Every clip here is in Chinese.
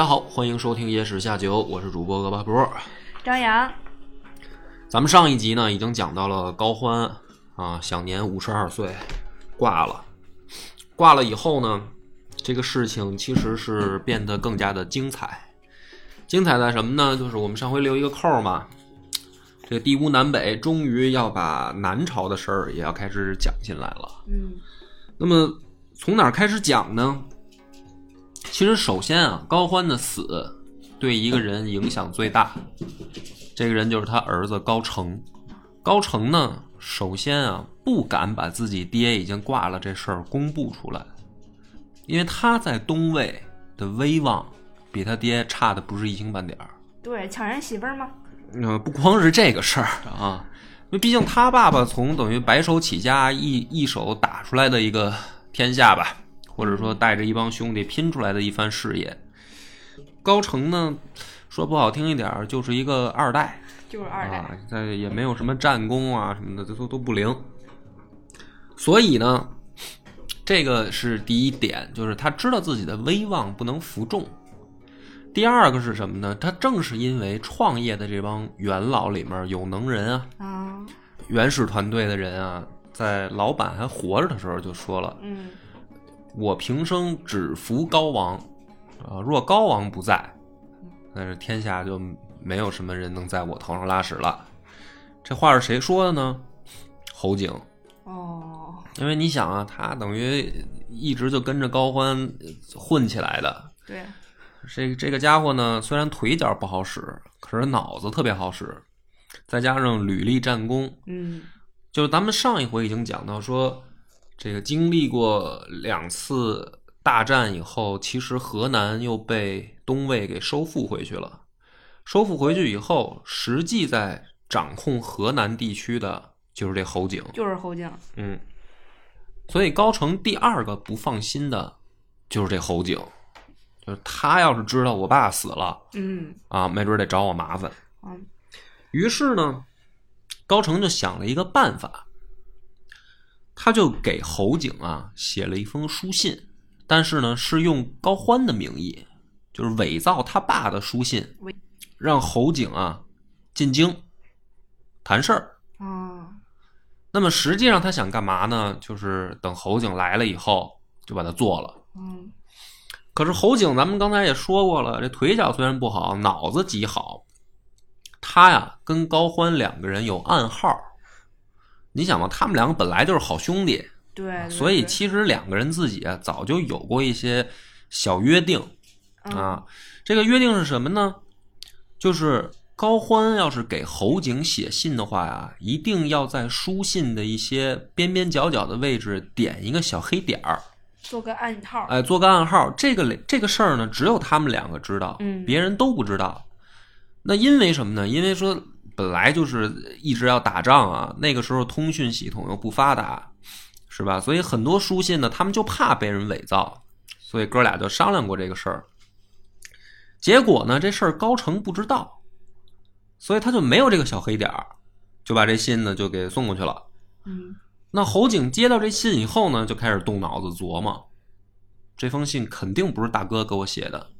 家好，欢迎收听野史下酒，我是主播恶八波。张扬，咱们上一集呢已经讲到了高欢啊，享年五十二岁挂了。挂了以后呢，这个事情其实是变得更加的精彩。精彩在什么呢？就是我们上回留一个扣嘛，这个地屋南北终于要把南朝的事儿也要开始讲进来了。嗯那么从哪儿开始讲呢？其实首先啊，高欢的死对一个人影响最大，这个人就是他儿子高澄。高澄呢，首先啊不敢把自己爹已经挂了这事儿公布出来，因为他在东魏的威望比他爹差的不是一星半点儿。对，抢人媳妇儿吗？呃，不光是这个事儿啊，因为毕竟他爸爸从等于白手起家一一手打出来的一个天下吧，或者说带着一帮兄弟拼出来的一番事业。高成呢，说不好听一点儿，就是一个二代就是二代。啊，在也没有什么战功啊什么的，这都都不灵。所以呢，这个是第一点，就是他知道自己的威望不能服众。第二个是什么呢？他正是因为创业的这帮元老里面有能人啊，啊，原始团队的人啊，在老板还活着的时候就说了嗯，：“我平生只服高王，啊，若高王不在，那是天下就没有什么人能在我头上拉屎了。”这话是谁说的呢？侯景。哦，因为你想啊，他等于一直就跟着高欢混起来的，对，这这个家伙呢，虽然腿脚不好使，可是脑子特别好使，再加上屡立战功，嗯就是咱们上一回已经讲到说，这个经历过两次大战以后，其实河南又被东魏给收复回去了。收复回去以后，实际在掌控河南地区的就是这侯景。就是侯景。嗯，所以高澄第二个不放心的就是这侯景，就是他要是知道我爸死了嗯啊，没准得找我麻烦。嗯于是呢，高澄就想了一个办法，他就给侯景啊写了一封书信，但是呢是用高欢的名义，就是伪造他爸的书信，让侯景啊进京谈事儿。啊，那么实际上他想干嘛呢？就是等侯景来了以后，就把他做了。嗯可是侯景，咱们刚才也说过了，这腿脚虽然不好，脑子极好。他呀，跟高欢两个人有暗号。你想嘛，他们两个本来就是好兄弟，对，对所以其实两个人自己啊，早就有过一些小约定嗯啊。这个约定是什么呢？就是高欢要是给侯景写信的话呀，一定要在书信的一些边边角角的位置点一个小黑点儿。做个暗号。哎，做个暗号。这个这个事儿呢，只有他们两个知道，嗯别人都不知道。那因为什么呢？因为说本来就是一直要打仗啊，那个时候通讯系统又不发达，是吧？所以很多书信呢，他们就怕被人伪造，所以哥俩就商量过这个事儿。结果呢，这事儿高成不知道，所以他就没有这个小黑点儿，就把这信呢就给送过去了。嗯那侯景接到这信以后呢，就开始动脑子琢磨，这封信肯定不是大哥给我写的。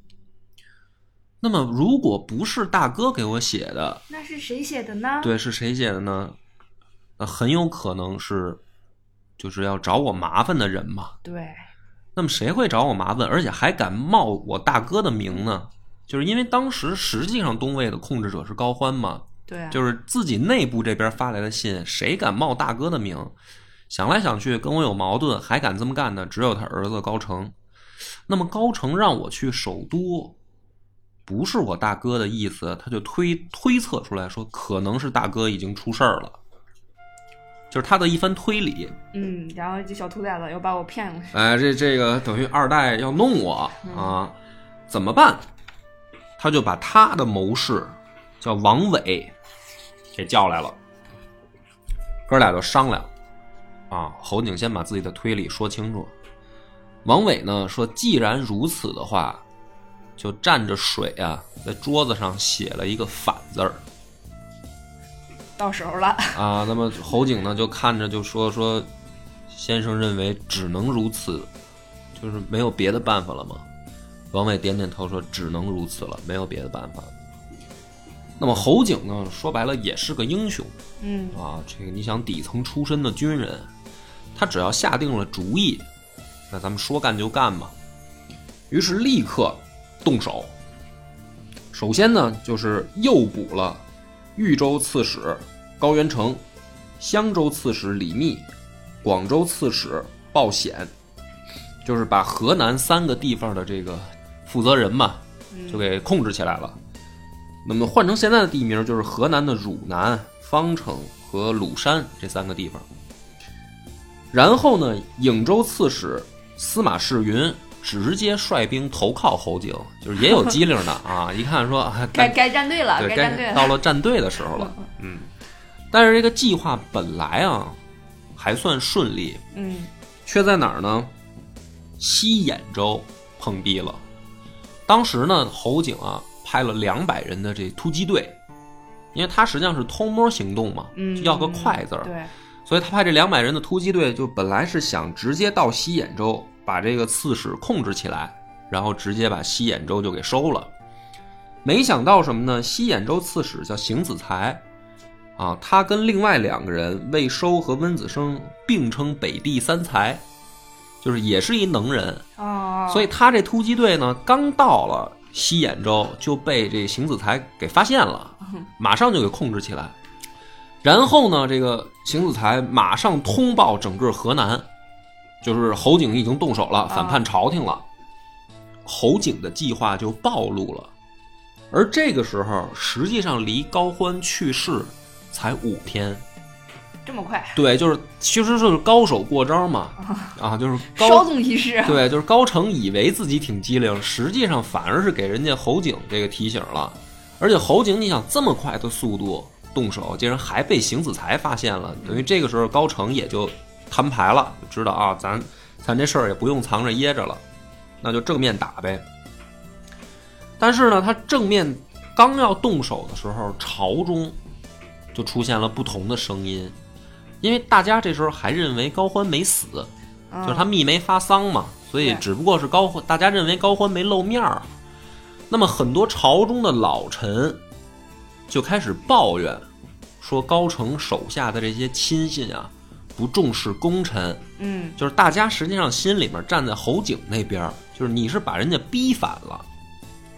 那么，如果不是大哥给我写的，那是谁写的呢？对，是谁写的呢？那很有可能是，就是要找我麻烦的人嘛。对那么谁会找我麻烦，而且还敢冒我大哥的名呢？就是因为当时实际上东魏的控制者是高欢嘛，对啊，就是自己内部这边发来的信，谁敢冒大哥的名？想来想去，跟我有矛盾，还敢这么干的，只有他儿子高澄。那么高澄让我去首都，不是我大哥的意思，他就推推测出来说，可能是大哥已经出事儿了。就是他的一番推理。嗯，然后这小兔崽子又把我骗过去。哎，这这个等于二代要弄我啊，怎么办？他就把他的谋士叫王伟给叫来了，哥俩就商量啊。侯景先把自己的推理说清楚。王伟呢说，既然如此的话，就蘸着水啊，在桌子上写了一个“反”字儿到手了。啊。那么侯景呢就看着就说说，先生认为只能如此，就是没有别的办法了吗？王伟点点头说：“只能如此了，没有别的办法。”那么侯景呢，说白了也是个英雄嗯啊。这个你想底层出身的军人，他只要下定了主意，那咱们说干就干嘛。于是立刻动手。首先呢，就是诱捕了豫州刺史高元成、襄州刺史李密、广州刺史鲍显，就是把河南三个地方的这个负责人嘛，就给控制起来了。那么换成现在的地名，就是河南的汝南、方城和鲁山这三个地方。然后呢，颍州刺史司马世云直接率兵投靠侯景，就是也有机灵的啊！一看说，啊该该站队了，对，该站队到了站队的时候了。嗯，但是这个计划本来啊还算顺利，嗯却在哪儿呢？西兖州碰壁了。当时呢，侯景啊派了两百人的这突击队，因为他实际上是偷摸行动嘛，嗯，就要个快字儿，对，所以他派这两百人的突击队，就本来是想直接到西兖州把这个刺史控制起来，然后直接把西兖州就给收了。没想到什么呢？西兖州刺史叫邢子才，啊，他跟另外两个人魏收和温子升并称北地三才，就是也是一能人。哦，所以他这突击队呢，刚到了西兖州就被这邢子才给发现了，马上就给控制起来。然后呢，这个邢子才马上通报整个河南，就是侯景已经动手了，反叛朝廷了。侯景的计划就暴露了，而这个时候实际上离高欢去世才五天。这么快，对，就是其实就是高手过招嘛，啊，就是高稍纵即逝。对，就是高成以为自己挺机灵，实际上反而是给人家侯景这个提醒了。而且侯景，你想这么快的速度动手，竟然还被邢子才发现了，等于这个时候高成也就摊牌了，就知道啊，咱咱这事儿也不用藏着掖着了，那就正面打呗。但是呢，他正面刚要动手的时候，朝中就出现了不同的声音，因为大家这时候还认为高欢没死，嗯就是他密没发丧嘛，所以只不过是高欢，大家认为高欢没露面儿。那么很多朝中的老臣就开始抱怨，说高成手下的这些亲信啊，不重视功臣，嗯就是大家实际上心里面站在侯景那边儿，就是你是把人家逼反了，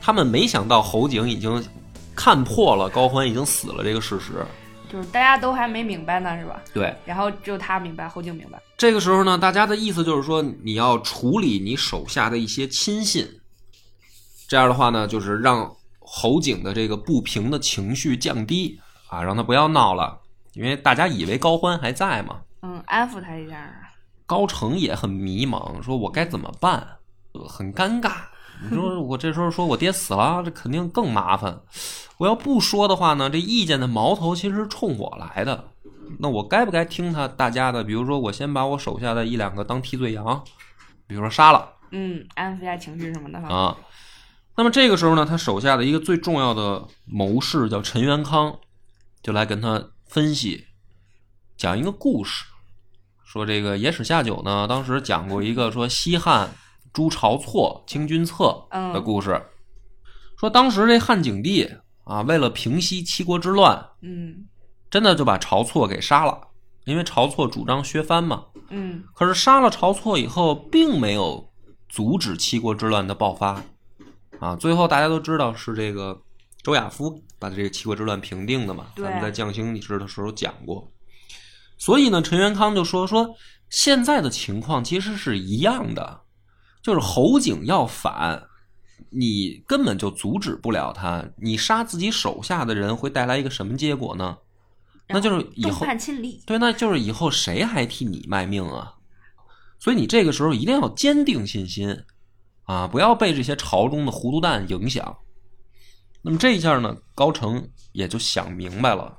他们没想到侯景已经看破了高欢已经死了这个事实。就是大家都还没明白呢，是吧？对，然后只有他明白，侯景明白。这个时候呢，大家的意思就是说，你要处理你手下的一些亲信，这样的话呢，就是让侯景的这个不平的情绪降低啊，让他不要闹了，因为大家以为高欢还在嘛。嗯，安抚他一下。高成也很迷茫，说我该怎么办？呃很尴尬。你说我这时候说我爹死了，这肯定更麻烦。我要不说的话呢，这意见的矛头其实是冲我来的。那我该不该听他大家的？比如说，我先把我手下的一两个当替罪羊，比如说杀了嗯，安抚一下情绪什么的。啊。那么这个时候呢，他手下的一个最重要的谋士叫陈元康，就来跟他分析，讲一个故事，说这个野史下酒呢，当时讲过一个说西汉朱晁错清君侧的故事，说当时这汉景帝啊，为了平息七国之乱，嗯真的就把晁错给杀了，因为晁错主张削藩嘛。嗯可是杀了晁错以后，并没有阻止七国之乱的爆发，啊，最后大家都知道是这个周亚夫把这个七国之乱平定的嘛。咱们在将星史的时候讲过。所以呢，陈元康就说说现在的情况其实是一样的，就是侯景要反，你根本就阻止不了他。你杀自己手下的人会带来一个什么结果呢？那就是以众后。对，那就是以后谁还替你卖命啊？所以你这个时候一定要坚定信心啊，不要被这些朝中的糊涂蛋影响。那么这一下呢，高成也就想明白了，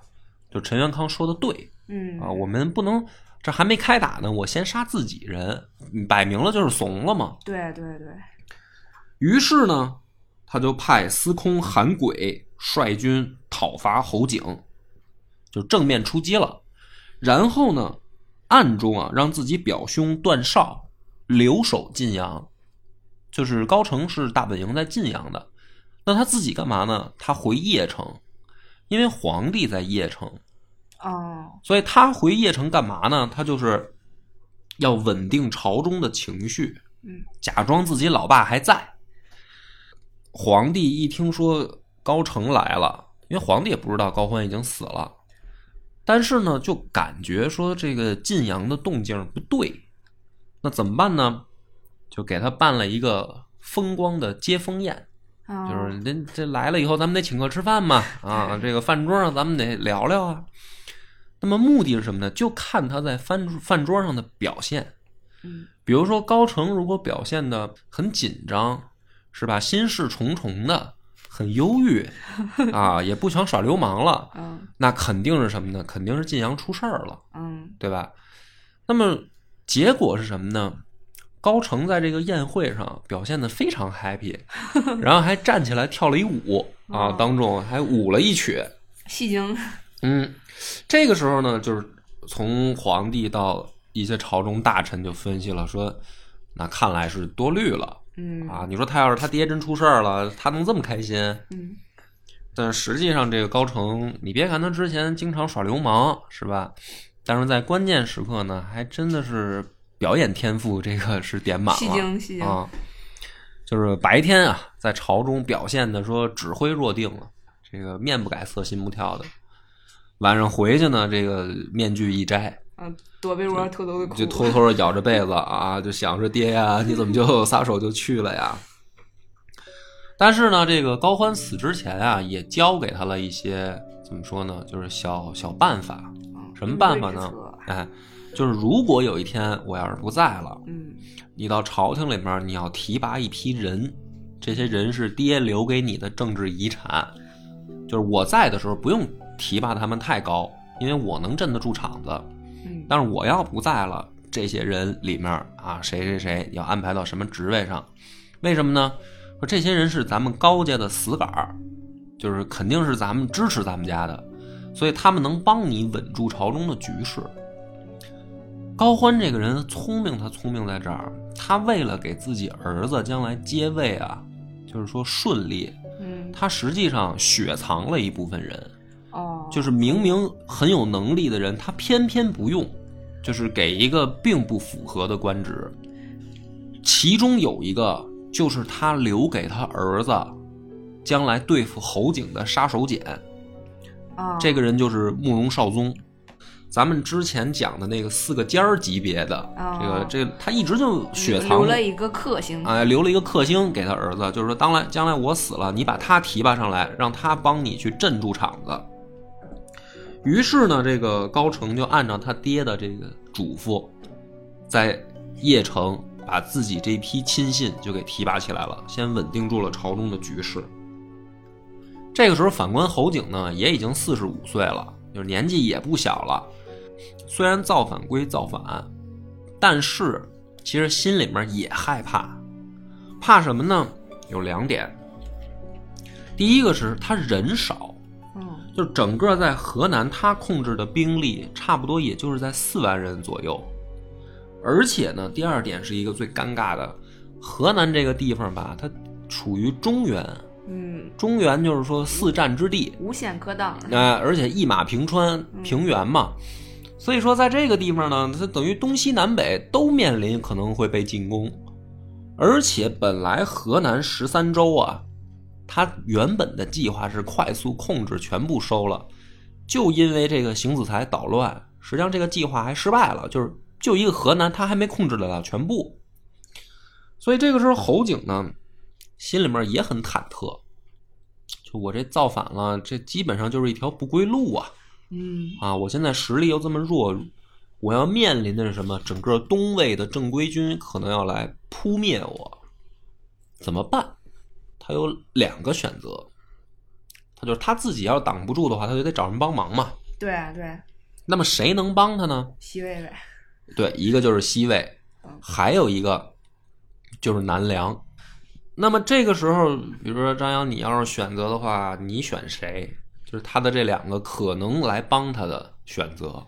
就陈元康说的对嗯啊，我们不能这还没开打呢，我先杀自己人，摆明了就是怂了嘛。对对对，于是呢，他就派司空韩轨率军讨伐侯景，就正面出击了。然后呢，暗中啊，让自己表兄段绍留守晋阳，就是高成是大本营在晋阳的，那他自己干嘛呢？他回邺城，因为皇帝在邺城，哦，所以他回邺城干嘛呢？他就是要稳定朝中的情绪，嗯，假装自己老爸还在。皇帝一听说高成来了，因为皇帝也不知道高欢已经死了，但是呢，就感觉说这个晋阳的动静不对，那怎么办呢？就给他办了一个风光的接风宴。哦就是您这来了以后，咱们得请客吃饭嘛，啊，这个饭桌上咱们得聊聊啊。那么目的是什么呢？就看他在饭饭桌上的表现。嗯比如说高成如果表现的很紧张，是吧？心事重重的，很忧郁 啊，也不想耍流氓了，嗯那肯定是什么呢？肯定是晋阳出事儿了，嗯对吧？那么结果是什么呢？高成在这个宴会上表现的非常 happy，然后还站起来跳了一舞啊，哦当众还舞了一曲。戏精，嗯，这个时候呢，就是从皇帝到一些朝中大臣就分析了，说那看来是多虑了嗯啊。你说他要是他爹真出事儿了，他能这么开心？嗯但实际上，这个高成，你别看他之前经常耍流氓，是吧？但是在关键时刻呢，还真的是表演天赋，这个是点满了。啊，就是白天啊，在朝中表现的说指挥若定了，这个面不改色心不跳的。晚上回去呢，这个面具一摘，嗯，躲被窝偷偷的哭，就偷偷的咬着被子啊，就想着爹呀，你怎么就撒手就去了呀？但是呢，这个高欢死之前啊，也教给他了一些怎么说呢，就是小小办法。嗯什么办法呢？哎，就是如果有一天我要是不在了，嗯你到朝廷里面，你要提拔一批人，这些人是爹留给你的政治遗产。就是我在的时候，不用提拔他们太高，因为我能镇得住场子。嗯但是我要不在了，这些人里面啊，谁谁谁要安排到什么职位上？为什么呢？说这些人是咱们高家的死杆儿，就是肯定是咱们支持咱们家的，所以他们能帮你稳住朝中的局势。高欢这个人聪明，他聪明在这儿，他为了给自己儿子将来接位啊，就是说顺利，嗯他实际上雪藏了一部分人。哦，就是明明很有能力的人，他偏偏不用，就是给一个并不符合的官职。其中有一个就是他留给他儿子，将来对付侯景的杀手锏。啊这个人就是慕容绍宗，咱们之前讲的那个四个尖儿级别的，哦这个这个他一直就雪藏留了一个克星，哎，留了一个克星给他儿子，就是说，当来将来我死了，你把他提拔上来，让他帮你去镇住场子。于是呢，这个高成就按照他爹的这个嘱咐，在邺城把自己这批亲信就给提拔起来了，先稳定住了朝中的局势。这个时候，反观侯景呢，也已经四十五岁了，就是年纪也不小了。虽然造反归造反，但是其实心里面也害怕，怕什么呢？有两点。第一个是他人少，就是整个在河南他控制的兵力差不多也就是在四万人左右，而且呢，第二点是一个最尴尬的，河南这个地方吧，它处于中原，嗯，中原就是说四战之地，无险可挡，哎、而且一马平川，平原嘛，所以说在这个地方呢，它等于东西南北都面临可能会被进攻，而且本来河南十三州啊，它原本的计划是快速控制全部收了，就因为这个邢子才捣乱，实际上这个计划还失败了，就是就一个河南，他还没控制得了全部，所以这个时候侯景呢，心里面也很忐忑。就我这造反了，这基本上就是一条不归路啊！嗯啊，我现在实力又这么弱，我要面临的是什么？整个东魏的正规军可能要来扑灭我，怎么办？他有两个选择。他就是他自己要是挡不住的话，他就得找人帮忙嘛。对对，那么谁能帮他呢？西魏呗。对，一个就是西魏，还有一个就是南梁。那么这个时候，比如说张扬，你要是选择的话，你选谁？就是他的这两个可能来帮他的选择，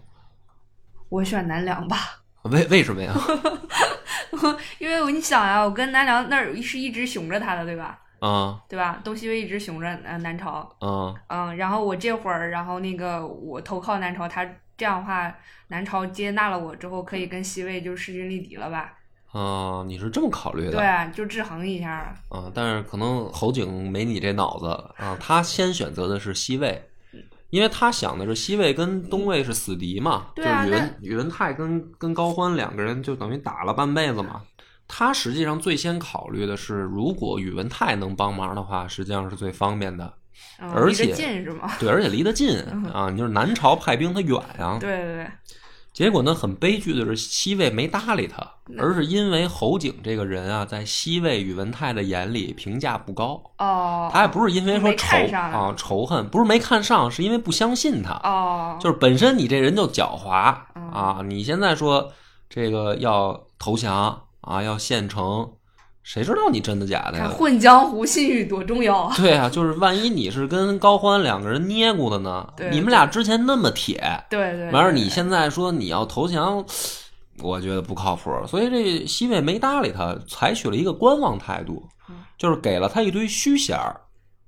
我选南梁吧，为为什么呀？因为我你想呀，我跟南梁那儿是一直熊着他的，对吧？啊对吧？东西魏一直雄着呃南朝，啊嗯，然后我这会儿，然后那个我投靠南朝，他这样的话，南朝接纳了我之后，可以跟西魏就势均力敌了吧？啊！你是这么考虑的？对，就制衡一下。啊，但是可能侯景没你这脑子啊，他先选择的是西魏，因为他想的是西魏跟东魏是死敌嘛，对啊就宇文宇文泰跟跟高欢两个人就等于打了半辈子嘛。他实际上最先考虑的是，如果宇文泰能帮忙的话，实际上是最方便的，嗯、而且近是吗？对，而且离得近啊。你就是南朝派兵他远啊、对对对，结果呢，很悲剧的是，西魏没搭理他，而是因为侯景这个人啊，在西魏宇文泰的眼里评价不高。哦，他也不是因为说仇啊仇恨，不是没看上，是因为不相信他。哦，就是本身你这人就狡猾嗯啊！你现在说这个要投降啊，要现成，谁知道你真的假的呀？混江湖，信誉多重要啊！对啊，就是万一你是跟高欢两个人捏咕的呢？对你们俩之前那么铁，对对，完事儿你现在说你要投降，我觉得不靠谱。所以这西魏没搭理他，采取了一个观望态度嗯，就是给了他一堆虚衔儿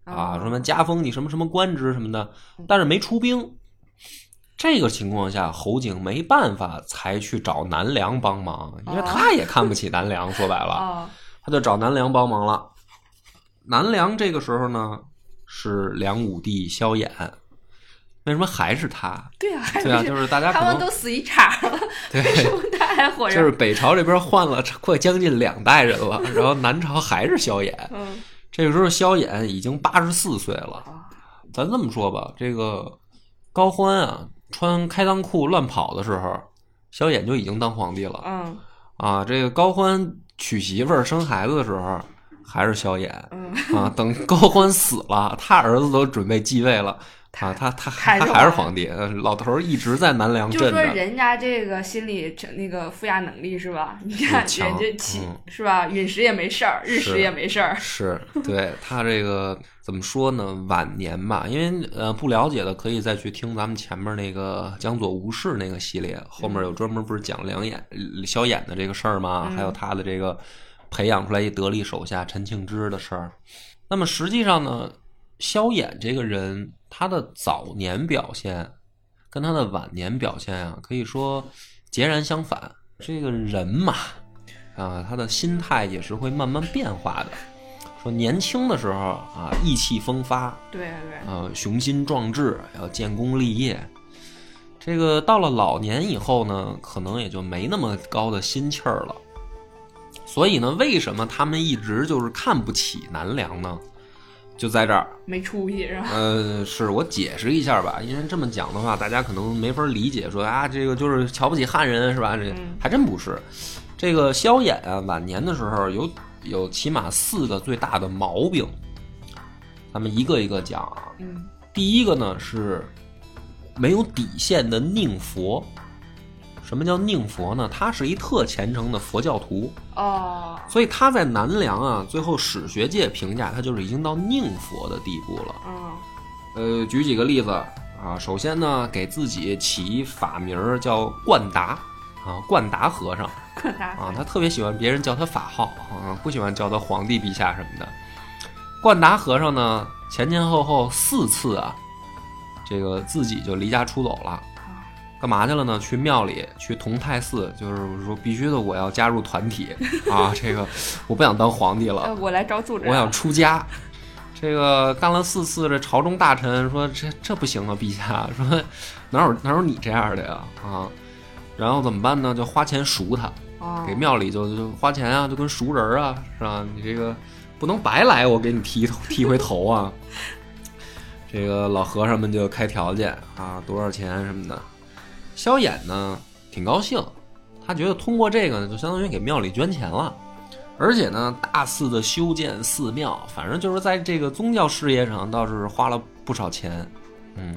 啊，哦什么加封你什么什么官职什么的，但是没出兵。这个情况下，侯景没办法才去找南梁帮忙，因为哦他也看不起南梁。说白了，哦，他就找南梁帮忙了。南梁这个时候呢是梁武帝萧衍，为什么还是他？对啊，还对啊，就是大家可他们能都死一茬了，对为什么他还活着？就是北朝这边换了快将近两代人了，然后南朝还是萧衍。嗯这个时候萧衍已经八十四岁了。啊咱这么说吧，这个高欢啊，穿开裆裤乱跑的时候，萧衍就已经当皇帝了嗯啊。这个高欢娶媳妇儿生孩子的时候，还是萧衍嗯，啊。等高欢死了，他儿子都准备继位了啊，他他他还是皇还是皇帝。呃老头儿一直在南梁就镇着。说人家这个心理那个负压能力是吧？你看强人家起嗯是吧？陨石也没事儿，日食也没事儿。是对他这个怎么说呢？晚年吧，因为呃不了解的可以再去听咱们前面那个江左吴氏那个系列，后面有专门不是讲梁演、萧衍的这个事儿吗？嗯还有他的这个培养出来一得力手下陈庆之的事儿。那么实际上呢，萧衍这个人，他的早年表现跟他的晚年表现啊，可以说截然相反。这个人嘛，啊，他的心态也是会慢慢变化的。说年轻的时候啊，意气风发，对对，啊，雄心壮志，要建功立业。这个到了老年以后呢，可能也就没那么高的心气儿了。所以呢，为什么他们一直就是看不起南梁呢？就在这儿，没出息是吧？呃，是我解释一下吧，因为这么讲的话，大家可能没法理解，说啊，这个就是瞧不起汉人是吧？这嗯还真不是。这个萧衍啊，晚年的时候有有起码四个最大的毛病，咱们一个一个讲啊。嗯第一个呢是没有底线的宁佛。什么叫宁佛呢？他是一特虔诚的佛教徒，哦所以他在南梁啊，最后史学界评价他就是已经到宁佛的地步了。嗯呃，举几个例子啊。首先呢，给自己起一法名叫冠达啊，冠达和尚 冠达啊，他特别喜欢别人叫他法号啊，不喜欢叫他皇帝陛下什么的。冠达和尚呢，前前后后四次啊，这个自己就离家出走了。干嘛去了呢？去庙里，去同泰寺，就是说必须的，我要加入团体 啊！这个我不想当皇帝了呃，，我来找组织。我想出家。这个干了四次，这朝中大臣说这这不行啊，陛下说哪有哪有你这样的呀啊！然后怎么办呢？就花钱赎他，哦给庙里就就花钱啊，就跟赎人啊，是吧？你这个不能白来，我给你剃头剃回头啊！这个老和尚们就开条件啊，多少钱什么的。萧衍呢挺高兴，他觉得通过这个呢，就相当于给庙里捐钱了。而且呢，大肆的修建寺庙，反正就是在这个宗教事业上倒是花了不少钱。嗯，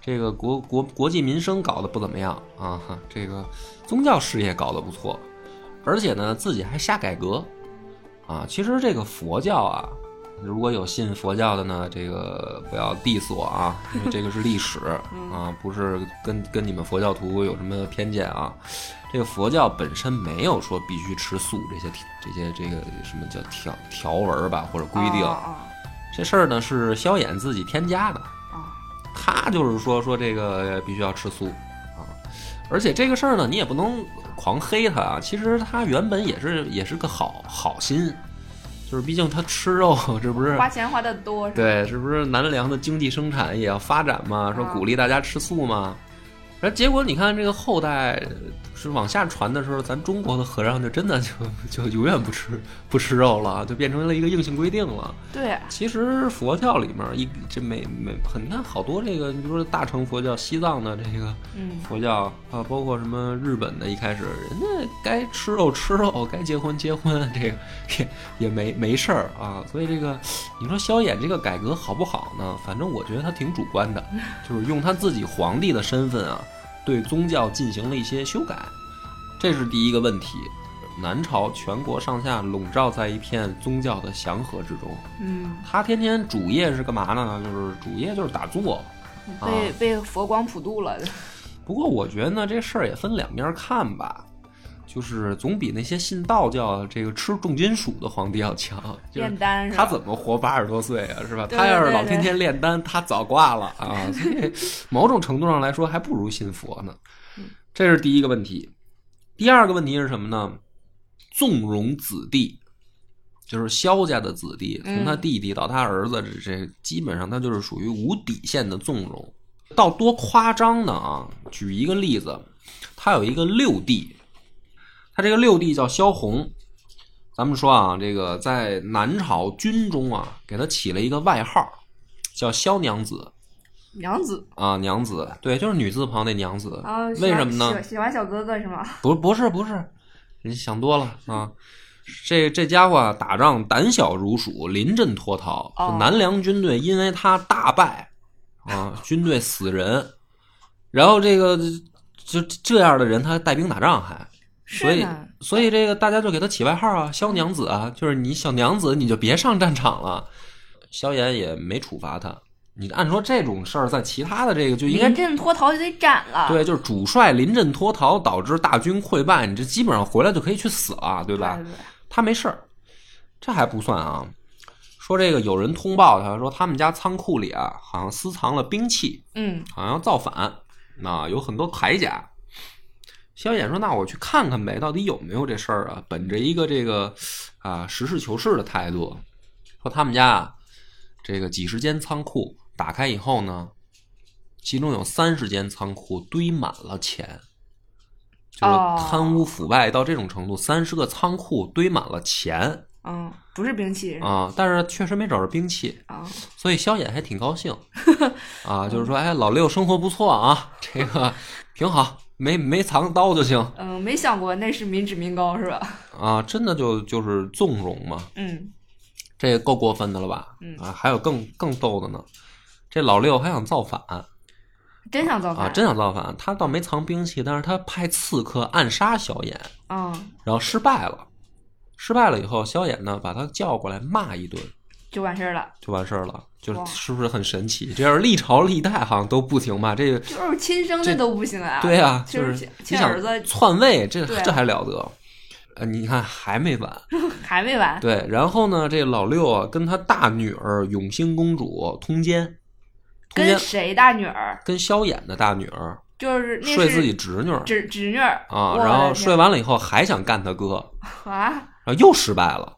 这个国国国计民生搞得不怎么样啊，哈，这个宗教事业搞得不错，而且呢，自己还瞎改革啊。其实这个佛教啊，如果有信佛教的呢，这个不要 diss 我啊，因为这个是历史啊，不是跟跟你们佛教徒有什么偏见啊。这个佛教本身没有说必须吃素这些这些这个什么叫条条文吧或者规定，啊这事儿呢是萧衍自己添加的。啊他就是说说这个必须要吃素啊，而且这个事儿呢，你也不能狂黑他啊。其实他原本也是也是个好好心，就是毕竟他吃肉，这不是啊，花钱花的多，对，这不是南梁的经济生产也要发展嘛？说啊鼓励大家吃素嘛。然后结果你看这个后代是往下传的时候，咱中国的和尚就真的就就永远不吃不吃肉了，就变成了一个硬性规定了。对，其实佛教里面一这每每很看好多这个，你比如说大乘佛教、西藏的这个嗯佛教啊，包括什么日本的，一开始人家该吃肉吃肉，该结婚结婚，这个也也没没事儿啊。所以这个你说萧衍这个改革好不好呢？反正我觉得他挺主观的，就是用他自己皇帝的身份啊，对宗教进行了一些修改，这是第一个问题。南朝全国上下笼罩在一片宗教的祥和之中，嗯，他天天主业是干嘛呢？就是主业就是打坐。啊被被佛光普渡了，不过我觉得呢，这事儿也分两面看吧，就是总比那些信道教这个吃重金属的皇帝要强。就是炼丹是？他怎么活八十多岁啊？是吧？他要是老天天炼丹，他早挂了啊！所以某种程度上来说，还不如信佛呢。这是第一个问题。第二个问题是什么呢？纵容子弟，就是萧家的子弟，从他嗯弟弟到他儿子，这这基本上他就是属于无底线的纵容。到多夸张呢啊！举一个例子，他有一个六弟，他这个六弟叫萧红。咱们说啊，这个在南朝军中啊，给他起了一个外号，叫萧娘子娘子，啊，娘子，对，就是女字旁那娘子。然后喜欢为什么呢？喜喜欢小哥哥是吗？不，不是，不是，你想多了啊。这这家伙啊，打仗胆小如鼠，临阵脱逃。哦南梁军队因为他大败啊，军队死人，然后这个就这样的人，他带兵打仗还，所以，所以这个大家就给他起外号啊，萧娘子啊，就是你小娘子，你就别上战场了。萧炎也没处罚他。你按说这种事儿，在其他的这个就应该临阵脱逃就得斩了，对，就是主帅临阵脱逃，导致大军溃败，你这基本上回来就可以去死了，对对吧？对他没事儿，这还不算啊。说这个有人通报他说他们家仓库里啊，好像私藏了兵器，嗯，好像要造反，那有很多铠甲。萧衍说：“那我去看看呗，到底有没有这事儿啊？”本着一个这个啊实事求是的态度，说他们家啊这个几十间仓库打开以后呢，其中有三十间仓库堆满了钱，就是哦贪污腐败到这种程度，三十个仓库堆满了钱嗯，不是兵器啊，但是确实没找着兵器，啊，所以萧衍还挺高兴 啊，就是说，哎，老六生活不错啊，这个挺好，没没藏刀就行。嗯，没想过那是民脂民膏是吧？啊，真的就就是纵容嘛，嗯，这也够过分的了吧？嗯。啊，还有更更逗的呢，这老六还想造反。真想造反。啊，真想造反，他倒没藏兵器，但是他派刺客暗杀萧衍，嗯，然后失败了，失败了以后，萧衍呢把他叫过来骂一顿，就完事儿了，就完事儿了，就是是不是很神奇？这要是历朝历代好像都不行吧？这个就是亲生的都不行啊，对呀、就就是亲儿子篡位，这这还了得？呃，你看还没完，还没完，对，然后呢，这老六啊跟他大女儿永兴公主通奸，通奸跟谁大女儿？跟萧衍的大女儿就是睡自己侄女儿侄侄女儿啊，然后睡完了以后还想干他哥，啊，然后又失败了，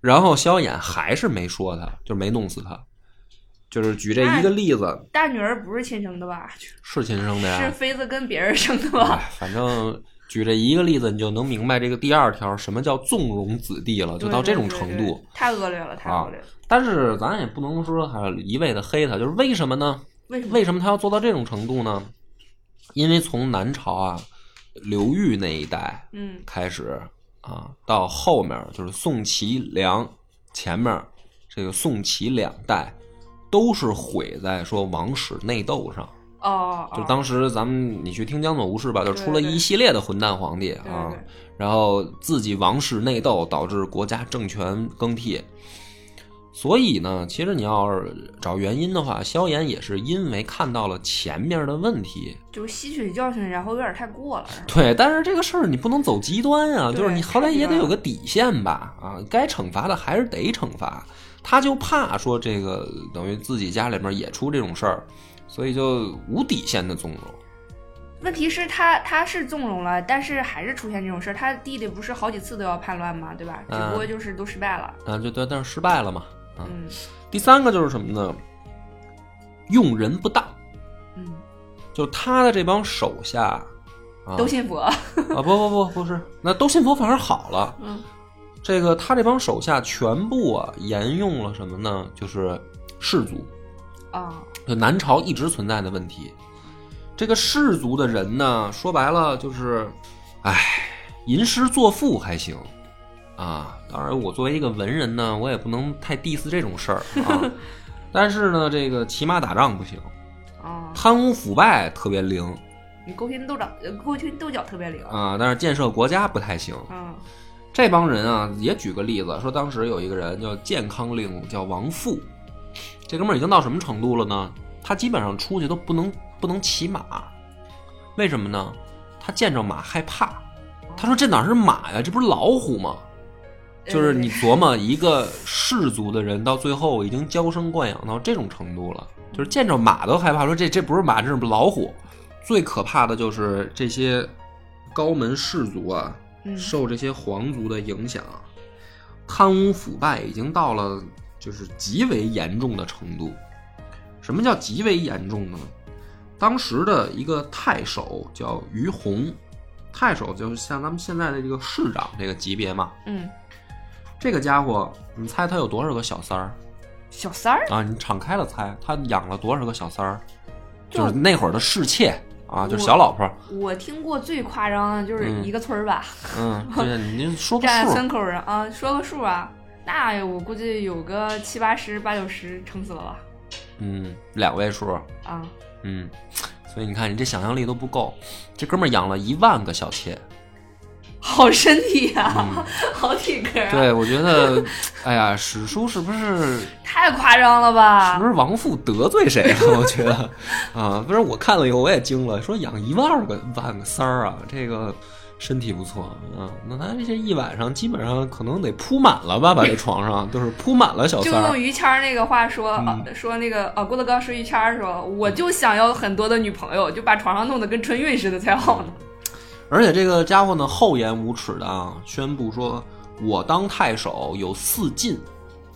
然后萧衍还是没说他，就没弄死他，就是举这一个例子，大女儿不是亲生的吧？是亲生的呀，是妃子跟别人生的吧？哎，反正举这一个例子，你就能明白这个第二条什么叫纵容子弟了，就到这种程度。太恶劣了，太啊恶劣了。但是咱也不能说还一味的黑他，就是为什么呢？为什么？为什么他要做到这种程度呢？因为从南朝啊，刘裕那一代嗯开始啊，到后面就是宋齐梁前面这个宋齐两代都是毁在说王室内斗上。哦，哦就当时咱们你去听江左吴氏吧，就出了一系列的混蛋皇帝啊然后自己王室内斗导致国家政权更替。所以呢，其实你要是找原因的话，萧炎也是因为看到了前面的问题，就是吸取教训，然后有点太过了。对，但是这个事儿你不能走极端啊，就是你好歹也得有个底线吧，啊，该惩罚的还是得惩罚。他就怕说这个等于自己家里面也出这种事儿，所以就无底线的纵容。问题是他他是纵容了，但是还是出现这种事儿。他弟弟不是好几次都要叛乱吗？对吧？只不过就是都失败了。啊，就对，但是失败了嘛。啊，嗯第三个就是什么呢？用人不当，嗯，就他的这帮手下啊，都信佛。啊，不不不不是，那都信佛反而好了。嗯这个他这帮手下全部啊沿用了什么呢？就是氏族，啊就南朝一直存在的问题。这个氏族的人呢，说白了就是，唉，吟诗作赋还行啊。当然，我作为一个文人呢，我也不能太 diss 这种事儿啊。但是呢，这个骑马打仗不行，啊！贪污腐败特别灵你勾心斗角，呃勾心斗角特别灵。啊，但是建设国家不太行。嗯这帮人啊，也举个例子，说当时有一个人叫健康令，叫王富，这哥们儿已经到什么程度了呢？他基本上出去都不能不能骑马，为什么呢？他见着马害怕。他说：“这哪是马呀？这不是老虎吗？”就是你琢磨，一个氏族的人到最后已经娇生惯养到这种程度了，就是见着马都害怕，说这这不是马，这是老虎。最可怕的就是这些高门氏族啊，嗯受这些皇族的影响，贪污腐败已经到了就是极为严重的程度。什么叫极为严重呢？当时的一个太守叫于洪，太守就是像咱们现在的这个市长这个级别嘛。嗯，这个家伙，你猜他有多少个小三儿小三儿啊？你敞开了猜，他养了多少个小三儿？就就是那会儿的侍妾啊，就是小老婆。我听过最夸张的就是嗯一个村儿吧，嗯，对，您说个数站村口人啊，说个数啊，那我估计有个七八十、八九十，撑死了吧？嗯，两位数。啊，嗯，所以你看，你这想象力都不够。这哥们儿养了一万个小妾。好身体呀、好体格啊，对，我觉得，哎呀，史书是不是 太夸张了吧？是不是王父得罪谁了？我觉得啊，不是我看了以后我也惊了，说养一万个万个三儿啊，这个身体不错啊。那他这一晚上基本上可能得铺满了吧，把这床上都是铺满了小就三儿。就用于谦儿那个话说，说那个啊郭德纲说于谦儿说，我就想要很多的女朋友，就把床上弄得跟春运似的才好呢。而且这个家伙呢，厚颜无耻的啊，宣布说：“我当太守有四禁，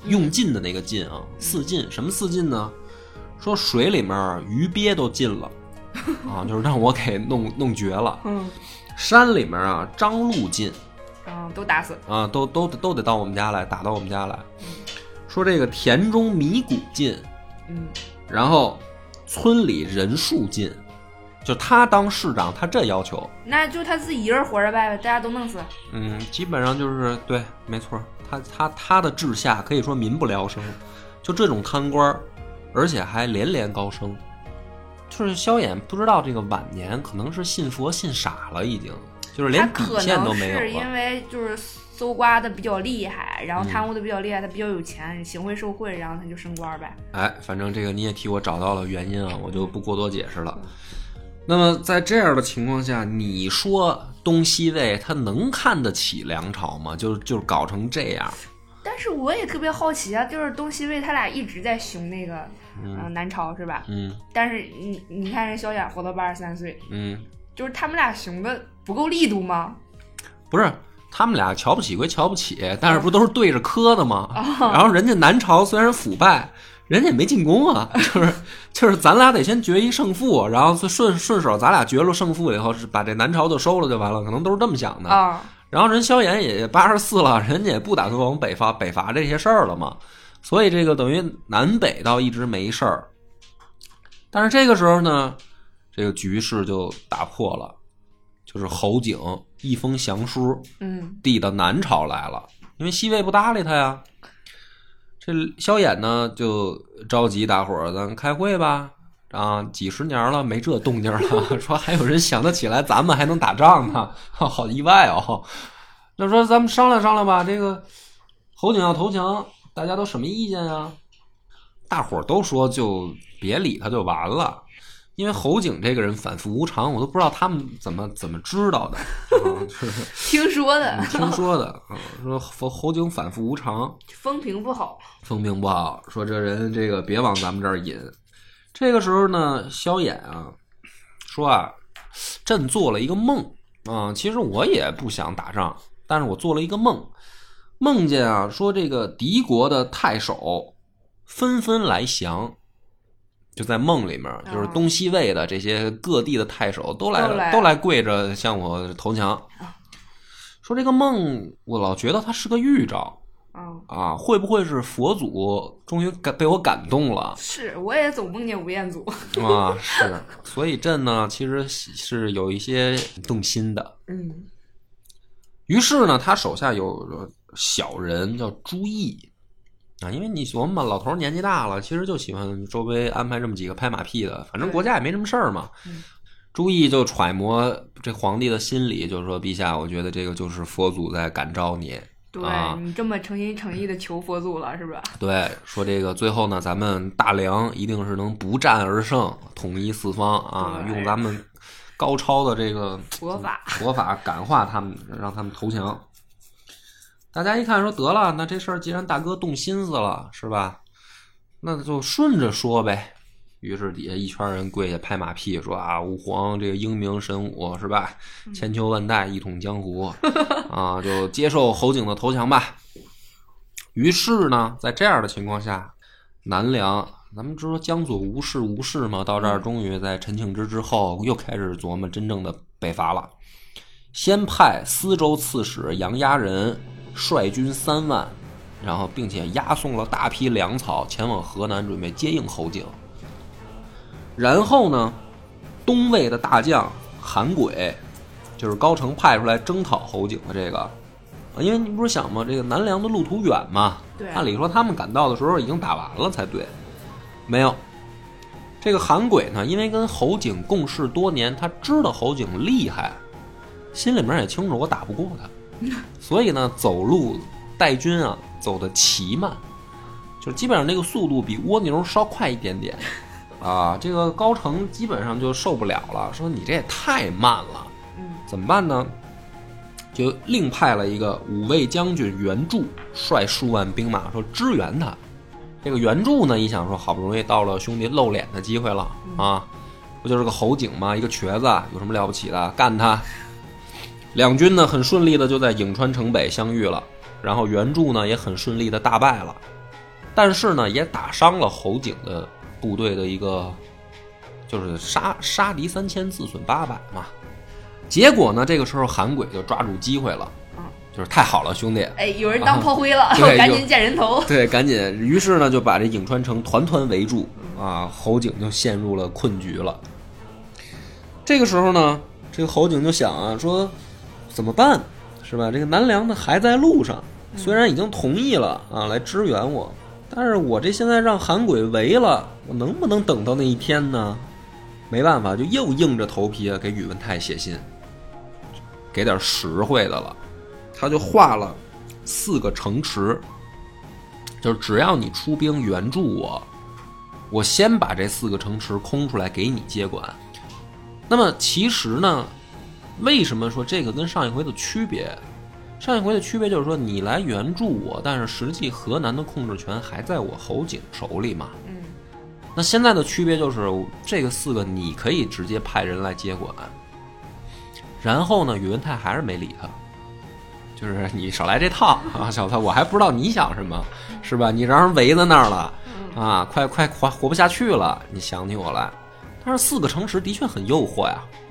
用禁的那个禁啊，四禁什么四禁呢？说水里面鱼鳖都禁了，啊，就是让我给弄弄绝了。嗯，山里面啊，张鹿禁啊，都打死。啊，都都都得到我们家来，打到我们家来。说这个田中米谷禁，嗯，然后村里人数禁，就他当市长，他这要求。”那就他自己一人活着呗，大家都弄死。嗯，基本上就是对，没错，他他他的治下可以说民不聊生，就这种贪官儿，而且还连连高升。就是萧衍不知道这个晚年可能是信佛信傻了，已经就是连底线都没有了。是因为就是搜刮的比较厉害，然后嗯贪污的比较厉害，他比较有钱，行贿受贿，然后他就升官呗。哎，反正这个你也替我找到了原因啊，我就不过多解释了。那么在这样的情况下，你说东西魏他能看得起梁朝吗？就就搞成这样，但是我也特别好奇啊，就是东西魏他俩一直在熊那个，呃南朝是吧？嗯但是你你看人萧衍活到八十三岁，嗯，就是他们俩熊的不够力度吗？不是，他们俩瞧不起归瞧不起，但是不都是对着磕的吗？哦然后人家南朝虽然腐败，人家也没进攻啊，就是就是咱俩得先决一胜负，然后顺顺手咱俩决了胜负以后，把这南朝就收了就完了，可能都是这么想的。啊，然后人萧衍也八十四了，人家也不打算往北伐北伐这些事儿了嘛，所以这个等于南北倒一直没事儿。但是这个时候呢，这个局势就打破了，就是侯景一封降书嗯递到南朝来了，因为西魏不搭理他呀。这萧衍呢就召集大伙儿，咱开会吧。啊，几十年了没这动静了，说还有人想得起来咱们还能打仗呢，好意外哦。那说咱们商量商量吧，这个侯景要投降，大家都什么意见啊？大伙儿都说就别理他就完了，因为侯景这个人反复无常，我都不知道他们怎么怎么知道的，啊、就 是听说的听说的啊，说侯侯景反复无常，风评不好，风评不好，说这人这个别往咱们这儿引。这个时候呢，萧衍啊说啊，朕做了一个梦啊，其实我也不想打仗，但是我做了一个梦，梦见啊说这个敌国的太守纷纷来降。就在梦里面，就是东西魏的这些各地的太守都来了，都来跪着向我投降。说这个梦，我老觉得它是个预兆，嗯，啊，会不会是佛祖终于感被我感动了是，我也总梦见吴彦祖，啊？是，所以朕呢其实是有一些动心的。嗯于是呢，他手下有小人叫朱毅啊，因为你琢磨嘛，老头儿年纪大了，其实就喜欢周围安排这么几个拍马屁的，反正国家也没什么事儿嘛。嗯朱毅就揣摩这皇帝的心理，就是说：“陛下，我觉得这个就是佛祖在感召你。”对、啊你这么诚心诚意的求佛祖了，是吧？对，说这个最后呢，咱们大梁一定是能不战而胜，统一四方啊，用咱们高超的这个佛法，佛法感化他们，让他们投降。大家一看说得了，那这事儿既然大哥动心思了，是吧？那就顺着说呗。于是底下一圈人跪下拍马屁，说啊，吾皇这个英明神武是吧？千秋万代一统江湖 啊，就接受侯景的投降吧。于是呢，在这样的情况下，南梁，咱们知道江左无事无事嘛，到这儿终于在陈庆之之后，又开始琢磨真正的北伐了。先派司州刺史杨押人率军三万，然后并且押送了大批粮草前往河南，准备接应侯景。然后呢，东魏的大将韩轨，就是高澄派出来征讨侯景的这个，啊因为你不是想吗？这个南梁的路途远嘛，对按理说他们赶到的时候已经打完了才对，没有。这个韩轨呢，因为跟侯景共事多年，他知道侯景厉害，心里面也清楚我打不过他，所以呢，走路带军啊走的奇慢，就是基本上这个速度比蜗牛稍快一点点。啊，这个高成基本上就受不了了，说你这也太慢了，嗯怎么办呢？就另派了一个五位将军袁术率数万兵马说支援他。这个袁术呢，一想说好不容易到了兄弟露脸的机会了啊，不就是个侯景吗？一个瘸子，有什么了不起的？干他！两军呢很顺利的就在颍川城北相遇了，然后袁术呢也很顺利的大败了，但是呢也打伤了侯景的部队的一个，就是杀杀敌三千，自损八百嘛。结果呢，这个时候韩轨就抓住机会了，嗯就是太好了，兄弟，哎，有人当炮灰了，赶紧见人头。对，赶紧，于是呢就把这颍川城团团围住啊，侯景就陷入了困局了。这个时候呢，这个侯景就想啊，说怎么办，是吧？这个南梁呢还在路上，虽然已经同意了啊来支援我，但是我这现在让韩鬼围了，我能不能等到那一天呢？没办法，就又硬着头皮啊给宇文泰写信，给点实惠的了。他就画了四个城池，就是只要你出兵援助我，我先把这四个城池空出来给你接管。那么其实呢，为什么说这个跟上一回的区别？上一回的区别就是说你来援助我，但是实际河南的控制权还在我侯景手里嘛。嗯那现在的区别就是这个四个你可以直接派人来接管，然后呢，宇文泰还是没理他，就是你少来这套啊，小子，我还不知道你想什么，是吧？你让人围在那儿了啊，快快活活不下去了，你想起我来。但是四个城池的确很诱惑呀，嗯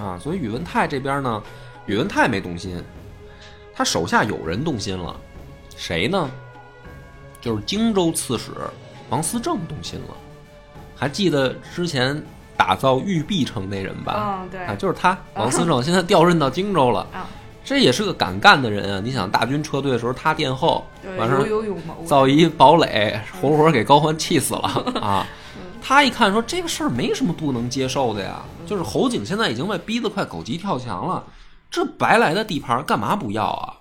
啊，所以宇文泰这边呢，宇文泰没动心，他手下有人动心了，谁呢？就是荆州刺史王思政动心了。还记得之前打造玉璧城那人吧？嗯，对啊，就是他，王思政，现在调任到荆州了。啊这也是个敢干的人啊！你想，大军撤退的时候他殿后，对，完事。造一堡垒，活活给高欢气死了 啊！他一看说这个事儿没什么不能接受的呀，就是侯景现在已经被逼得快狗急跳墙了，这白来的地盘干嘛不要啊？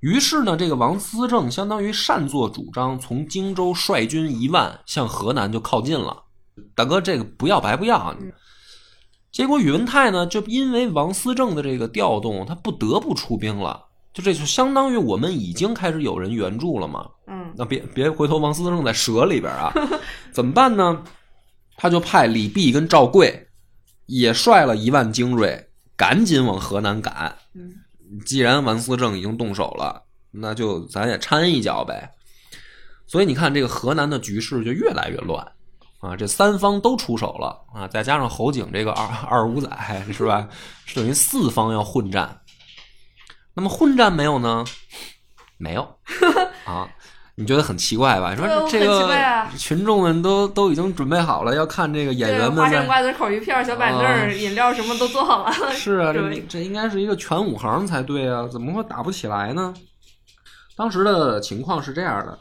于是呢，这个王思政相当于擅作主张，从荆州率军一万向河南就靠近了。大哥，这个不要白不要啊！结果宇文泰呢，就因为王思政的这个调动，他不得不出兵了。就这就相当于我们已经开始有人援助了嘛。嗯那别别回头王思政在蛇里边啊，怎么办呢？他就派李泌跟赵贵也率了一万精锐，赶紧往河南赶。嗯既然王思政已经动手了，那就咱也掺一脚呗。所以你看，这个河南的局势就越来越乱啊！这三方都出手了啊，再加上侯景这个二二五仔是吧？是等于四方要混战。那么混战没有呢？没有 啊。你觉得很奇怪吧？你说这个啊群众们都都已经准备好了，要看这个演，员们在花生瓜子、烤鱼片、小板凳、啊饮料什么都做好了。是啊，这这应该是一个全武行才对啊，怎么会打不起来呢？当时的情况是这样的，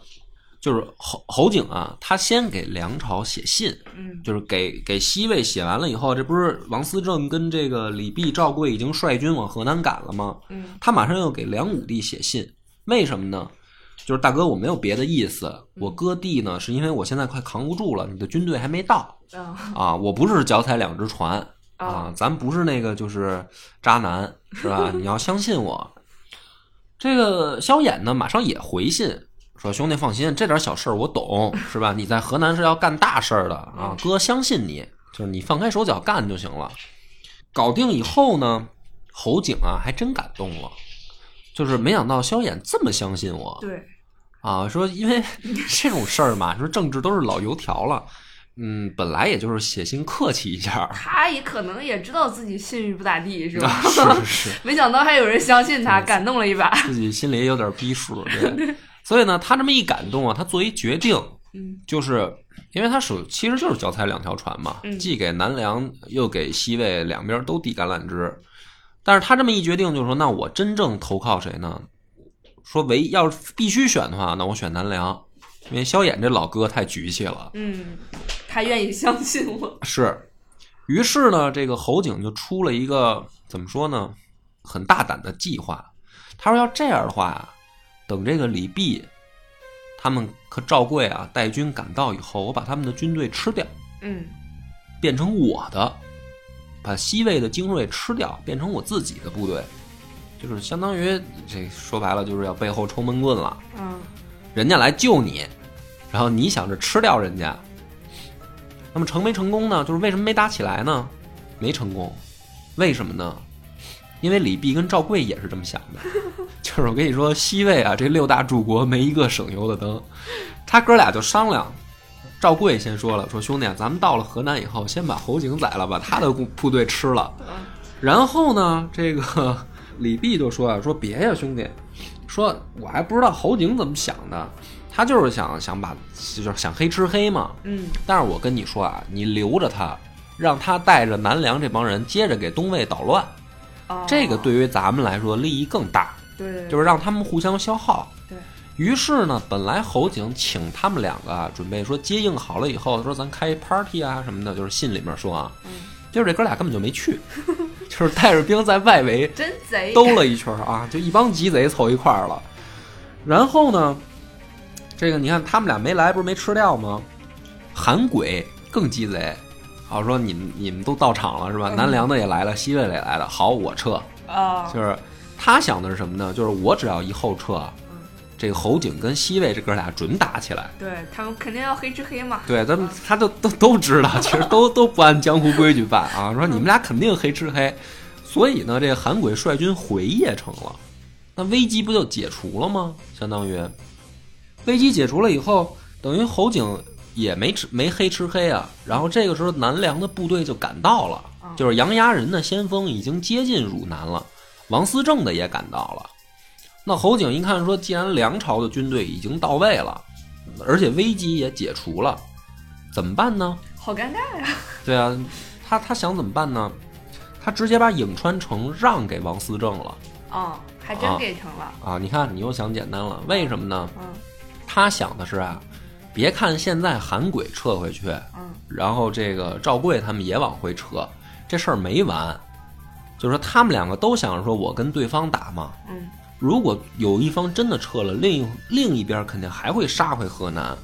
就是侯侯景啊，他先给梁朝写信，嗯就是给给西魏写完了以后，这不是王思政跟这个李泌、赵贵已经率军往河南赶了吗？嗯他马上要给梁武帝写信，为什么呢？就是大哥，我没有别的意思，我割地呢，是因为我现在快扛不住了，你的军队还没到啊啊，我不是脚踩两只船啊啊，咱不是那个就是渣男，是吧？你要相信我。这个萧衍呢，马上也回信说：“兄弟放心，这点小事儿我懂，是吧？你在河南是要干大事儿的啊，哥相信你，就是你放开手脚干就行了。”搞定以后呢，侯景啊还真感动了，就是没想到萧衍这么相信我对，啊，说因为 这种事儿嘛，说政治都是老油条了，嗯，本来也就是写信客气一下，他也可能也知道自己信誉不咋地，是吧？啊，是是是。没想到还有人相信他，感动了一把。自己心里也有点逼数，对。所以呢，他这么一感动啊，他做一决定，嗯就是因为他手其实就是脚踩两条船嘛，嗯既给南梁又给西魏，两边都递橄榄枝。但是他这么一决定，就是说，那我真正投靠谁呢？说唯要是必须选的话，那我选南梁，因为萧衍这老哥太局气了。嗯，他愿意相信我。是，于是呢，这个侯景就出了一个怎么说呢，很大胆的计划。他说要这样的话呀，等这个李泌他们和赵贵啊带军赶到以后，我把他们的军队吃掉，嗯变成我的，把西魏的精锐吃掉，变成我自己的部队，就是相当于这说白了就是要背后抽闷棍了。嗯人家来救你，然后你想着吃掉人家，那么成没成功呢？就是为什么没打起来呢？没成功，为什么呢？因为李泌跟赵贵也是这么想的，就是我跟你说，西魏啊，这六大柱国没一个省油的灯，他哥俩就商量。赵贵先说了，说兄弟啊，咱们到了河南以后，先把侯景宰了，把他的部队吃了。然后呢，这个李泌就说啊，说别呀，兄弟，说我还不知道侯景怎么想的，他就是想想把就是想黑吃黑嘛。嗯但是我跟你说啊，你留着他，让他带着南梁这帮人接着给东魏捣乱，哦，这个对于咱们来说利益更大，对对，就是让他们互相消耗。对，于是呢，本来侯景请他们两个啊，准备说接应好了以后，说咱开 party 啊什么的，就是信里面说啊，嗯结果这哥俩根本就没去，就是带着兵在外围 真贼。兜了一圈啊，就一帮鸡贼凑一块儿了。然后呢，这个你看他们俩没来，不是没吃掉吗？韩鬼更鸡贼，好说你们你们都到场了是吧？嗯南梁的也来了，西魏的也来了，好我撤。啊，就是他想的是什么呢？就是我只要一后撤嗯，这个侯景跟西魏这哥俩准打起来。对他们肯定要黑吃黑嘛。对，咱们他都都都知道，其实都 都不按江湖规矩办啊。说你们俩肯定黑吃黑，所以呢，这个韩轨率军回邺城了，那危机不就解除了吗？相当于危机解除了以后，等于侯景也没吃没黑吃黑啊。然后这个时候南梁的部队就赶到了，就是杨牙人的先锋已经接近汝南了，王思政的也赶到了。那侯景一看说，既然梁朝的军队已经到位了，而且危机也解除了，怎么办呢？好尴尬呀！对啊，他他想怎么办呢？他直接把颍川城让给王思政了，哦，还真啊给成了。啊！你看，你又想简单了，为什么呢？嗯他想的是啊，别看现在韩轨撤回去，嗯然后这个赵贵他们也往回撤，这事儿没完。就是说，他们两个都想着说，我跟对方打嘛。嗯如果有一方真的撤了，另一另一边肯定还会杀回河南。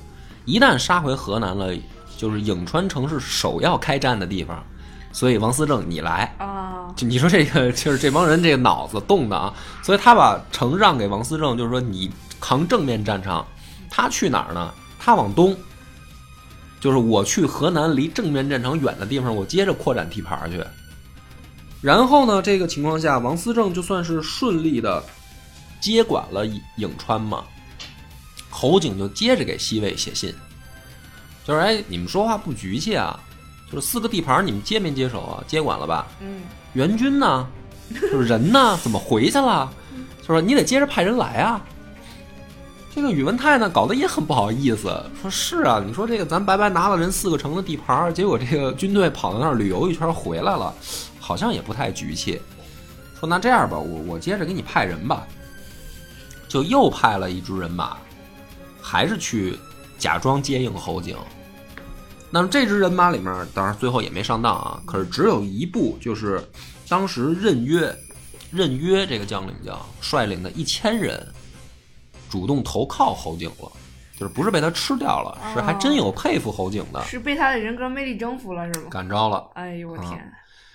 一旦杀回河南了，就是颍川城是首要开战的地方。所以王思政，你来，啊就你说这个就是这帮人这个脑子动的啊，所以他把城让给王思政，就是说你扛正面战场，他去哪儿呢？他往东，就是我去河南离正面战场远的地方，我接着扩展地盘去。然后呢，这个情况下，王思政就算是顺利的接管了颍颍川嘛。侯景就接着给西魏写信，就是哎，你们说话不局气啊，就是四个地盘你们接没接手啊？接管了吧？嗯援军呢？就是人呢？怎么回去了？就说你得接着派人来啊。这个宇文泰呢，搞得也很不好意思，说是啊，你说这个咱白白拿了人四个城的地盘，结果这个军队跑到那儿旅游一圈回来了，好像也不太局气。说那这样吧，我我接着给你派人吧，就又派了一支人马，还是去假装接应侯景。那么这支人马里面，当然最后也没上当啊，可是只有一部，就是当时任约，任约这个将领叫率领的一千人，主动投靠侯景了，就是不是被他吃掉了，是还真有佩服侯景的，是被他的人格魅力征服了是吗？感召了。哎呦我天！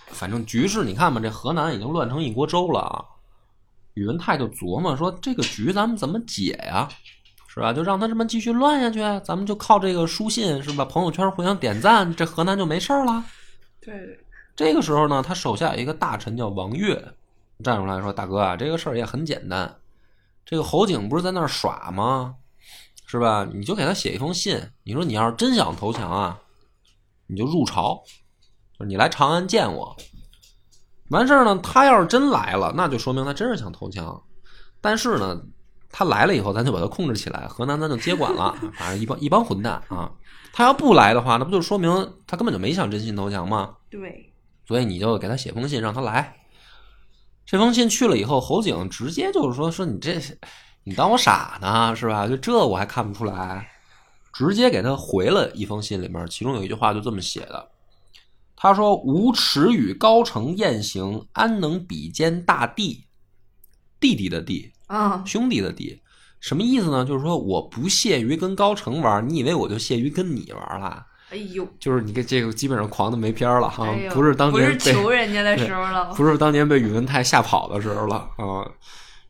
反正局势你看吧，这河南已经乱成一锅粥了啊。宇文泰就琢磨说，这个局咱们怎么解呀？是吧？就让他这么继续乱下去，咱们就靠这个书信是吧？朋友圈互相点赞，这河南就没事儿了。对，这个时候呢，他手下有一个大臣叫王悦，站出来说：“大哥啊，这个事儿也很简单，这个侯景不是在那儿耍吗？是吧？你就给他写一封信，你说你要是真想投降啊，你就入朝，你来长安见我。完事儿呢，他要是真来了，那就说明他真是想投降。但是呢，他来了以后，咱就把他控制起来，河南咱就接管了。反正一帮一帮混蛋啊！他要不来的话，那不就说明他根本就没想真心投降吗？对，所以你就给他写封信，让他来。这封信去了以后，侯景直接就是说说你这，你当我傻呢是吧？就这我还看不出来，直接给他回了一封信，里面其中有一句话就这么写的，他说：“吾耻与高城雁行，安能比肩大弟？弟弟的弟，啊，兄弟的弟，什么意思呢？就是说我不屑于跟高城玩，你以为我就屑于跟你玩了？哎呦，就是你这这个基本上狂的没边儿了哈，哎，不是当不是求人家的时候了，不是当年被宇文泰吓跑的时候了啊。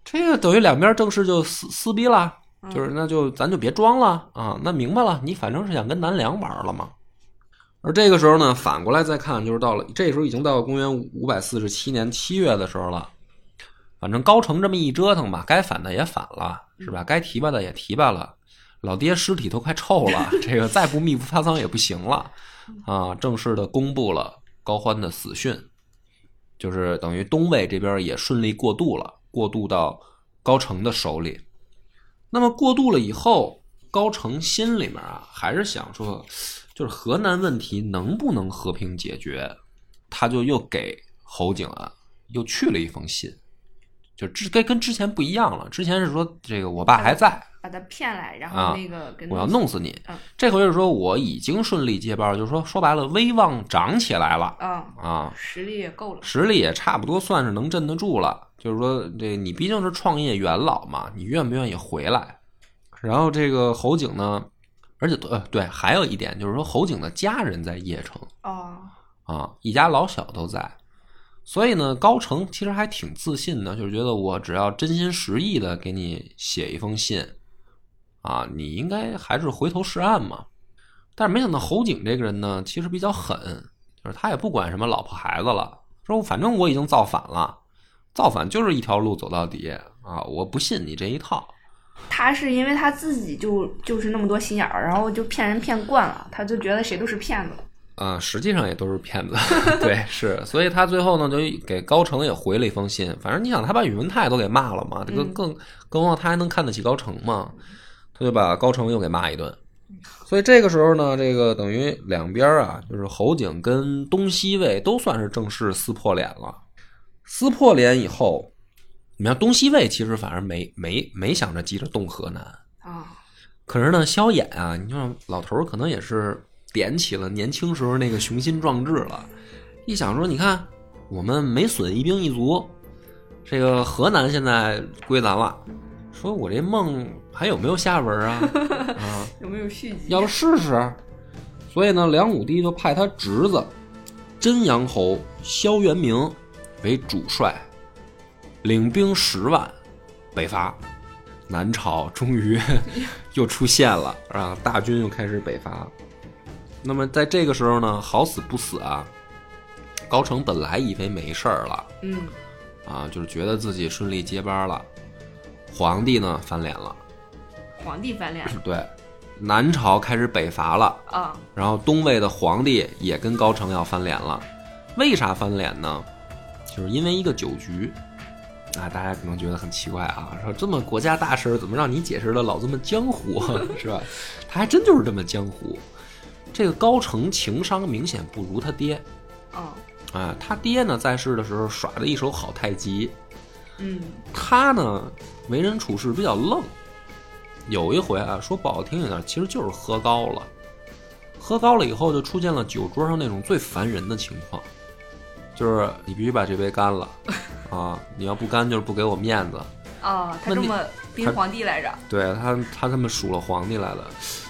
这个等于两边正式就撕撕逼了，就是那就咱就别装了啊。那明白了，你反正是想跟南梁玩了嘛。而这个时候呢，反过来再看，就是到了这时候已经到了公元五百四十七年七月的时候了。反正高城这么一折腾吧，该反的也反了，是吧？该提拔的也提拔了，老爹尸体都快臭了，这个再不密不发丧也不行了啊！正式的公布了高欢的死讯，就是等于东魏这边也顺利过渡了，过渡到高澄的手里。那么过渡了以后，高澄心里面啊，还是想说，就是河南问题能不能和平解决，他就又给侯景啊又去了一封信，就之跟跟之前不一样了。之前是说这个我爸还在，把他骗来，然啊后那个跟我要弄死你嗯。这回是说我已经顺利接班，就是说说白了，威望长起来了嗯，啊，实力也够了，实力也差不多算是能镇得住了。就是说，这你毕竟是创业元老嘛，你愿不愿意回来？然后这个侯景呢，而且呃对，还有一点就是说，侯景的家人在邺城哦，啊，一家老小都在，所以呢，高澄其实还挺自信的，就是觉得我只要真心实意的给你写一封信，啊，你应该还是回头是岸嘛。但是没想到侯景这个人呢，其实比较狠，就是他也不管什么老婆孩子了，说反正我已经造反了，造反就是一条路走到底啊，我不信你这一套。他是因为他自己就就是那么多心眼儿，然后就骗人骗惯了，他就觉得谁都是骗子。啊、实际上也都是骗子，对，是，所以他最后呢，就给高成也回了一封信。反正你想，他把宇文泰都给骂了嘛，这个嗯更更何况他还能看得起高成嘛，他就把高成又给骂一顿。所以这个时候呢，这个等于两边啊，就是侯景跟东西魏都算是正式撕破脸了。撕破脸以后，你要东西魏其实反而没没没想着急着动河南，啊，可是呢，萧衍啊，你说老头儿可能也是点起了年轻时候那个雄心壮志了，一想说，你看我们没损一兵一卒，这个河南现在归咱了，说我这梦还有没有下文啊？啊，有没有续集？要不试试？所以呢，梁武帝就派他侄子真阳侯萧元明为主帅，领兵十万北伐。南朝终于 又出现了，啊，大军又开始北伐。那么在这个时候呢，好死不死啊，高澄本来以为没事儿了嗯，啊，就是觉得自己顺利接班了，皇帝呢翻脸了，皇帝翻脸了 对，南朝开始北伐了。啊，然后东魏的皇帝也跟高澄要翻脸了，为啥翻脸呢？就是因为一个酒局。啊，大家可能觉得很奇怪啊，说这么国家大事儿，怎么让你解释的老这么江湖，是吧？他还真就是这么江湖。这个高成情商明显不如他爹哦，啊，他爹呢在世的时候耍的一手好太极，嗯，他呢为人处事比较愣。有一回啊，说不好听一点，其实就是喝高了。喝高了以后，就出现了酒桌上那种最烦人的情况，就是你必须把这杯干了 啊！你要不干，就是不给我面子。哦，他这么逼皇帝来着，对他，他这么数了皇帝来了。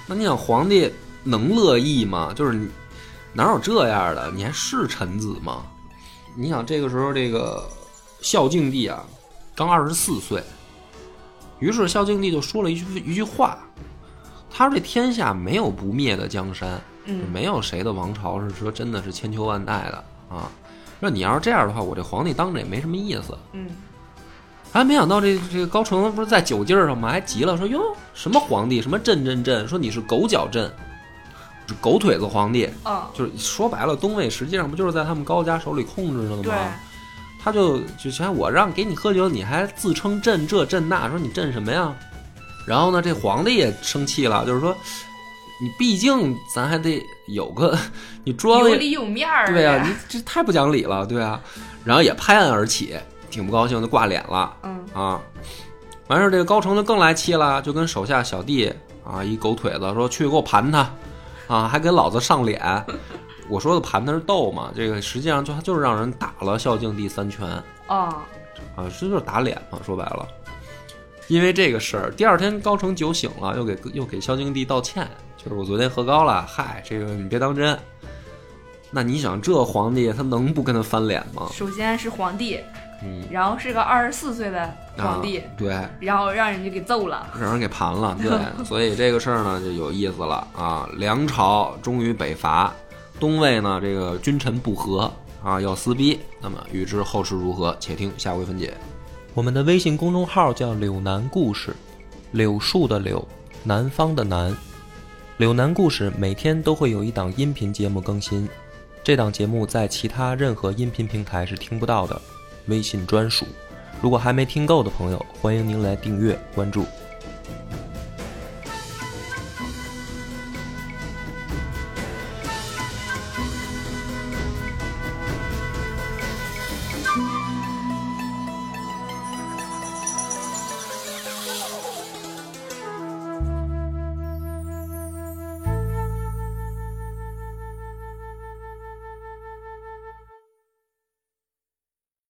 那你想，皇帝能乐意吗？就是哪有这样的？你还是臣子吗？你想这个时候，这个孝敬帝啊，刚二十四岁，于是孝敬帝就说了一句一句话，他说：“这天下没有不灭的江山，嗯没有谁的王朝是说真的是千秋万代的啊。说你要是这样的话，我这皇帝当着也没什么意思。”嗯，还没想到这这个高澄不是在酒劲儿上吗？还急了，说哟什么皇帝什么朕朕朕，说你是狗脚朕，是狗腿子皇帝，嗯，就是说白了，东魏实际上不就是在他们高家手里控制着的对，吗？他就就想我让给你喝酒，你还自称朕这朕那，说你朕什么呀？然后呢，这皇帝也生气了，就是说你毕竟咱还得有个你装有里有面儿，对啊，你这太不讲理了，对啊。然后也拍案而起，挺不高兴，就挂脸了嗯，啊。完事儿，这个高成就更来气了，就跟手下小弟啊一狗腿子说去给我盘他，啊还给老子上脸。我说的盘他是斗嘛，这个实际上就他就是让人打了孝敬帝三拳哦，啊，这就是打脸嘛，说白了。因为这个事儿，第二天高成酒醒了，又给又给孝敬帝道歉，就是我昨天喝高了，嗨，这个你别当真。那你想，这皇帝他能不跟他翻脸吗？首先是皇帝，嗯，然后是个二十四岁的皇帝，啊、对，然后让人家给揍了，让人给盘了，对，所以这个事儿呢就有意思了啊。梁朝终于北伐，东魏呢这个君臣不和啊，要撕逼。那么欲知后事如何，且听下回分解。我们的微信公众号叫“柳南故事”，柳树的柳，南方的南。柳南故事每天都会有一档音频节目更新，这档节目在其他任何音频平台是听不到的，微信专属。如果还没听够的朋友，欢迎您来订阅关注。